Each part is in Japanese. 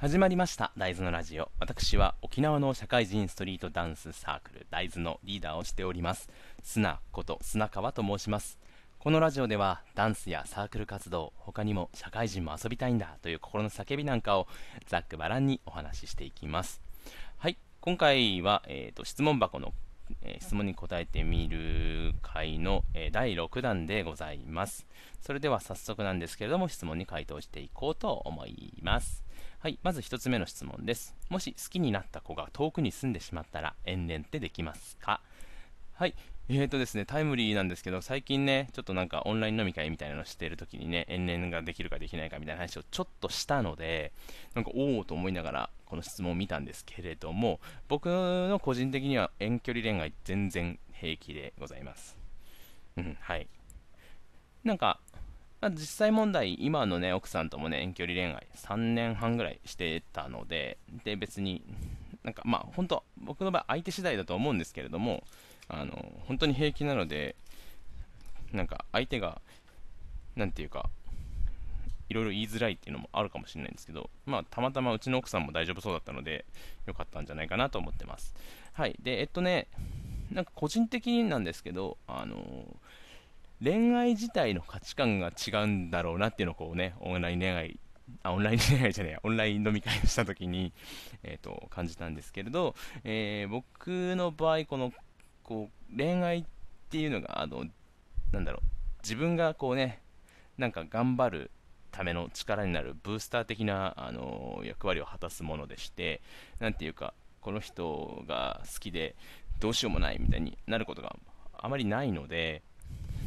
始まりました。大豆のラジオ。私は沖縄の社会人ストリートダンスサークル大豆のリーダーをしております。砂こと砂川と申します。このラジオではダンスやサークル活動他にも社会人も遊びたいんだという心の叫びなんかをざっくばらんにお話ししていきます。はい。今回は、えーと、質問箱の、えー、質問に答えてみる回の、えー、第6弾でございます。それでは早速なんですけれども質問に回答していこうと思います。はい、まず1つ目の質問です。もし好きになった子が遠くに住んでしまったら、遠恋ってできますか？はい、えーとですね、タイムリーなんですけど、最近ね、ちょっとなんかオンライン飲み会みたいなのしてるときにね、遠恋ができるかできないかみたいな話をちょっとしたので、なんかおおと思いながら、この質問を見たんですけれども、僕の個人的には遠距離恋愛全然平気でございます。うん、はい。なんか、まあ、実際問題、今のね、奥さんともね、遠距離恋愛、3年半ぐらいしてたので、で、別に、なんか、まあ、本当、僕の場合、相手次第だと思うんですけれども、あの、本当に平気なので、なんか、相手が、なんていうか、いろいろ言いづらいっていうのもあるかもしれないんですけど、まあ、たまたまうちの奥さんも大丈夫そうだったので、よかったんじゃないかなと思ってます。はい。で、えっとね、なんか個人的になんですけど、あの恋愛自体の価値観が違うんだろうなっていうのをこうね、オンライン恋愛、あ、オンライン恋愛じゃねえ、オンライン飲み会をした時に、えっ、ー、と、感じたんですけれど、えー、僕の場合、この、こう、恋愛っていうのが、あの、なんだろう、自分がこうね、なんか頑張るための力になるブースター的な、あの役割を果たすものでして、なんていうか、この人が好きでどうしようもないみたいになることがあまりないので、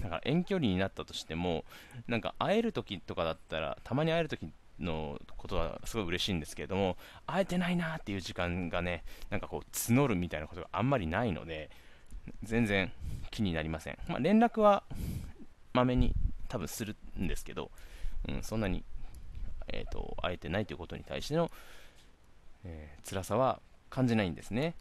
だから遠距離になったとしても、なんか会える時とかだったら、たまに会える時のことはすごい嬉しいんですけれども、会えてないなっていう時間がね、なんかこう募るみたいなことがあんまりないので、全然気になりません。まあ、連絡はまめに多分するんですけど、うん、そんなに、えーと、会えてないということに対しての、えー、辛さは感じないんですね。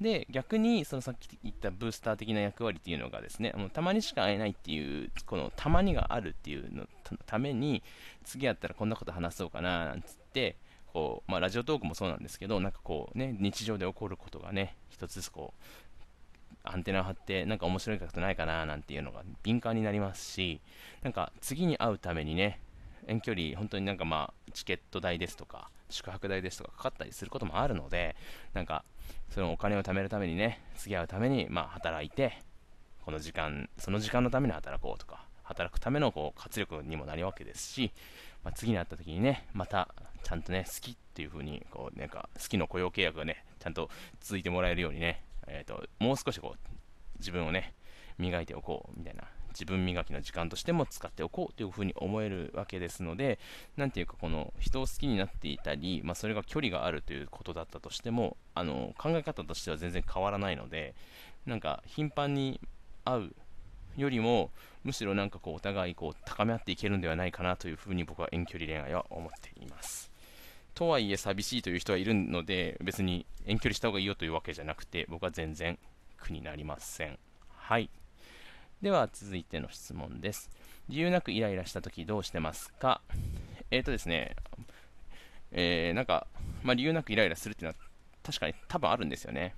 で、逆に、そのさっき言ったブースター的な役割っていうのがですね、もうたまにしか会えないっていう、このたまにがあるっていうのために、次会ったらこんなこと話そうかな、なんつって、こう、まあ、ラジオトークもそうなんですけど、なんかこうね、日常で起こることがね、一つずつこう、アンテナを張って、なんか面白いことないかな、なんていうのが敏感になりますし、なんか次に会うためにね、遠距離、本当になんかまあ、チケット代ですとか、宿泊代ですとかかかったりすることもあるので、なんか、そのお金を貯めるためにね、付き合うために、まあ、働いて、この時間、その時間のために働こうとか、働くためのこう活力にもなるわけですし、まあ、次に会った時にね、またちゃんとね、好きっていう風に、こう、なんか、好きの雇用契約がね、ちゃんと続いてもらえるようにね、えっ、ー、と、もう少しこう、自分をね、磨いておこうみたいな自分磨きの時間としても使っておこうというふうに思えるわけですので、なんていうか、この人を好きになっていたり、まあ、それが距離があるということだったとしても、あの考え方としては全然変わらないので、なんか頻繁に会うよりも、むしろなんかこうお互いこう高め合っていけるんではないかなというふうに僕は遠距離恋愛は思っています。とはいえ寂しいという人はいるので、別に遠距離した方がいいよというわけじゃなくて、僕は全然苦になりません。はい。では続いての質問です。理由なくイライラしたときどうしてますか？えっ、ー、とですね、えー、なんか、まあ、理由なくイライラするっていうのは確かに多分あるんですよね。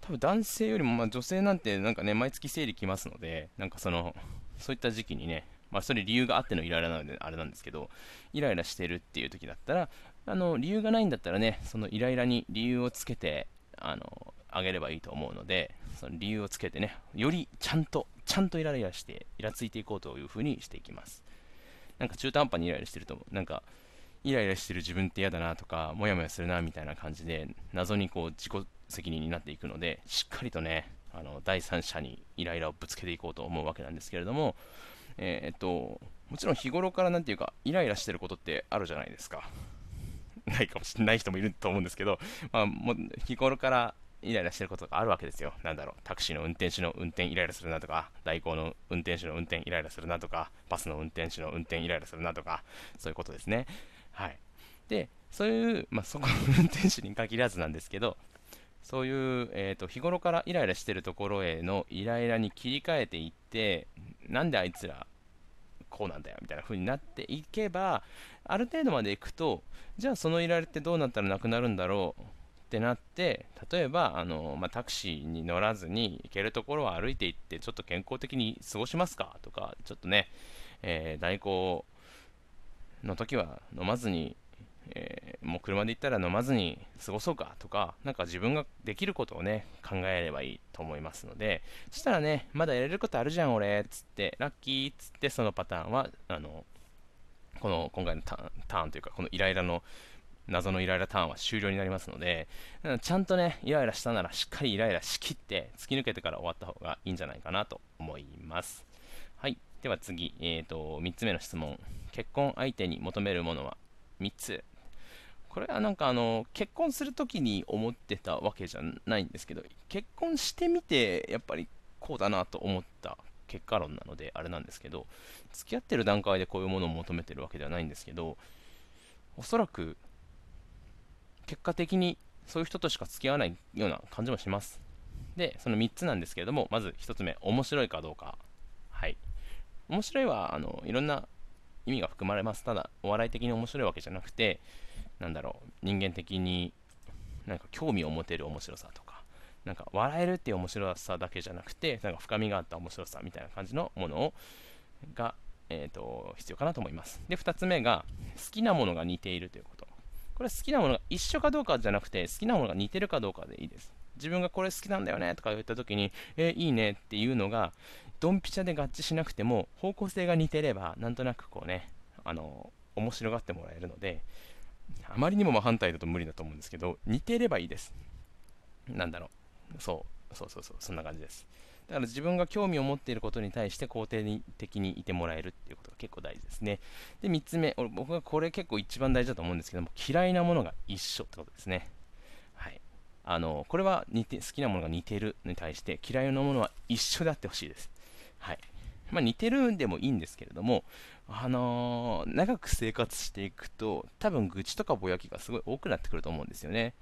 多分男性よりもま女性なんてなんかね、毎月生理来ますので、なんかその、そういった時期にね、まあ、それ理由があってのイライラなのであれなんですけど、イライラしてるっていう時だったら、あの理由がないんだったらね、そのイライラに理由をつけて、あのあげればいいと思うので、その理由をつけてね、よりちゃんと、ちゃんとイライラして、イラついていこうというふうにしていきます。なんか中途半端にイライラしてると、なんか、イライラしてる自分って嫌だなとか、もやもやするなみたいな感じで、謎にこう自己責任になっていくので、しっかりとね、あの第三者にイライラをぶつけていこうと思うわけなんですけれども、えー、っと、もちろん日頃からなんていうか、イライラしてることってあるじゃないですか。ないかもしれない人もいると思うんですけど、まあ、も日頃からイライラしてることがあるわけですよ。なんだろう、タクシーの運転手の運転イライラするなとか、代行の運転手の運転イライラするなとか、バスの運転手の運転イライラするなとか、そういうことですね。はい。で、そういう、まあ、そこの運転手に限らずなんですけど、そういう、えーと、日頃からイライラしてるところへのイライラに切り替えていって、なんであいつらこうなんだよみたいな風になっていけばある程度までいくとじゃあその依頼ってどうなったらなくなるんだろうってなって例えばあの、まあ、タクシーに乗らずに行けるところは歩いていってちょっと健康的に過ごしますか？とかちょっとね、えー、代行の時は飲まずにえー、もう車で行ったら飲まずに過ごそうか？とか、なんか自分ができることをね、考えればいいと思いますので、そしたらね、まだやれることあるじゃん、俺、つって、ラッキーつって、そのパターンは、あの、この今回のターンというか、このイライラの、謎のイライラターンは終了になりますので、ちゃんとね、イライラしたならしっかりイライラしきって、突き抜けてから終わった方がいいんじゃないかなと思います。はい。では次、えーと、3つ目の質問。結婚相手に求めるものは3つこれはなんかあの結婚するときに思ってたわけじゃないんですけど結婚してみてやっぱりこうだなと思った結果論なのであれなんですけど付き合ってる段階でこういうものを求めてるわけではないんですけどおそらく結果的にそういう人としか付き合わないような感じもしますでその3つなんですけれどもまず1つ目面白いかどうかはい面白いはあのいろんな意味が含まれますただお笑い的に面白いわけじゃなくてなんだろう、人間的になんか興味を持てる面白さとか、なんか笑えるっていう面白さだけじゃなくて、なんか深みがあった面白さみたいな感じのものをが、えーと、必要かなと思います。で、2つ目が、好きなものが似ているということ。これ好きなものが一緒かどうかじゃなくて、好きなものが似てるかどうかでいいです。自分がこれ好きなんだよねとか言った時に、えー、いいねっていうのが、ドンピシャで合致しなくても、方向性が似てれば、なんとなくこうね、あの、面白がってもらえるので、あまりにも真反対だと無理だと思うんですけど、似てればいいです。なんだろう。そう、そうそうそう、そんな感じです。だから自分が興味を持っていることに対して肯定的にいてもらえるっていうことが結構大事ですね。で、3つ目、僕はこれ結構一番大事だと思うんですけども、嫌いなものが一緒ってことですね。はい。あの、これは似て好きなものが似てるに対して嫌いなものは一緒であってほしいです。はい。まあ、似てるんでもいいんですけれども、あのー、長く生活していくと、多分愚痴とかぼやきがすごい多くなってくると思うんですよね。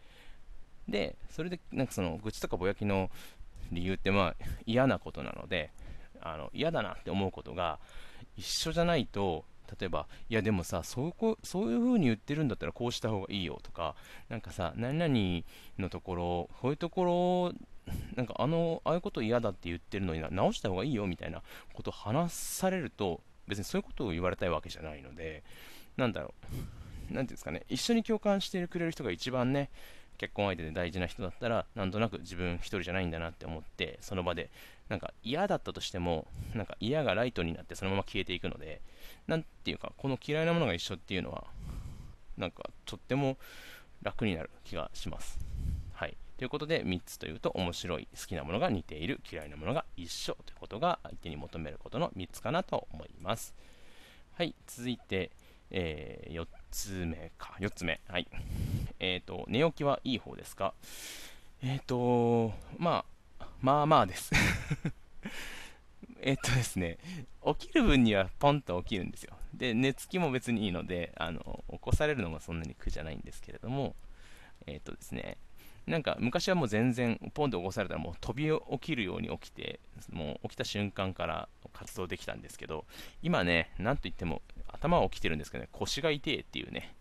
で、それで、なんかその愚痴とかぼやきの理由って、まあ、嫌なことなので、あの嫌だなって思うことが一緒じゃないと、例えば、いやでもさ、そうこそういう風に言ってるんだったらこうした方がいいよとか、なんかさ、何々のところ、こういうところ、なんかあの、ああいうこと嫌だって言ってるのに直した方がいいよみたいなことを話されると、別にそういうことを言われたいわけじゃないので、なんだろう、なんていうんですかね、一緒に共感してくれる人が一番ね、結婚相手で大事な人だったら、なんとなく自分一人じゃないんだなって思って、その場で、なんか嫌だったとしても、なんか嫌がライトになってそのまま消えていくので、なんていうか、この嫌いなものが一緒っていうのは、なんかとっても楽になる気がします。はい。ということで、3つというと、面白い、好きなものが似ている、嫌いなものが一緒ということが相手に求めることの3つかなと思います。はい、続いて、えー、4つ目か、4つ目。はい。えっ、ー、と、寝起きはいい方ですか？えっ、ー、と、まあ、まあまあです えっとですね、起きる分にはポンと起きるんですよ。で、寝つきも別にいいので、あの、起こされるのもそんなに苦じゃないんですけれども、えっとですね、なんか昔はもう全然ポンと起こされたらもう飛び起きるように起きてもう起きた瞬間から活動できたんですけど今ねなんといっても頭は起きてるんですけどね腰が痛いっていうね。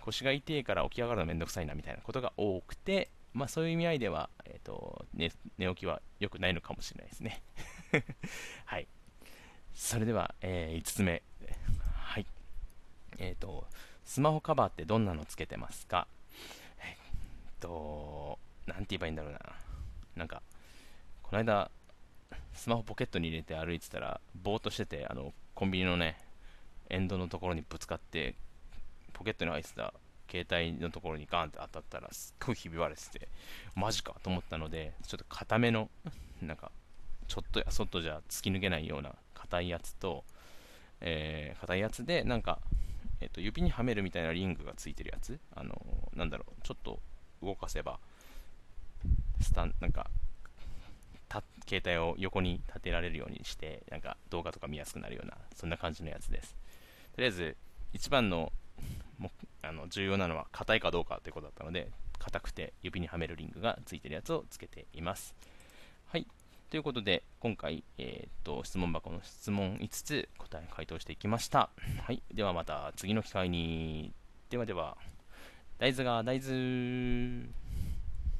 腰が痛いから起き上がるのめんどくさいなみたいなことが多くてまあそういう意味合いでは、えーと寝寝起きは良くないのかもしれないですね。はい。それでは、えー、5つ目。はい。えっ、ー、とスマホカバーってどんなのつけてますか？えっと、なんて言えばいいんだろうな。なんか、この間、スマホポケットに入れて歩いてたら、ぼーっとしてて、あの、コンビニのね、エンドのところにぶつかって、ポケットに入ってた携帯のところにガンって当たったら、すっごいひび割れてて、マジかと思ったので、ちょっと硬めの、なんか、ちょっとやそっとじゃ突き抜けないような硬いやつと、えー、硬いやつで、なんか、え、ー、と、指にはめるみたいなリングがついてるやつ、あのー、なんだろう、ちょっと動かせば、スタン、なんか、携帯を横に立てられるようにして、なんか動画とか見やすくなるような、そんな感じのやつです。とりあえず一番のもあの重要なのは硬いかどうかということだったので硬くて指にはめるリングがついてるやつをつけています。はい。ということで、今回、えー、と質問箱の質問5つ答え回答していきました。はい。ではまた次の機会に。ではでは、大豆が大豆。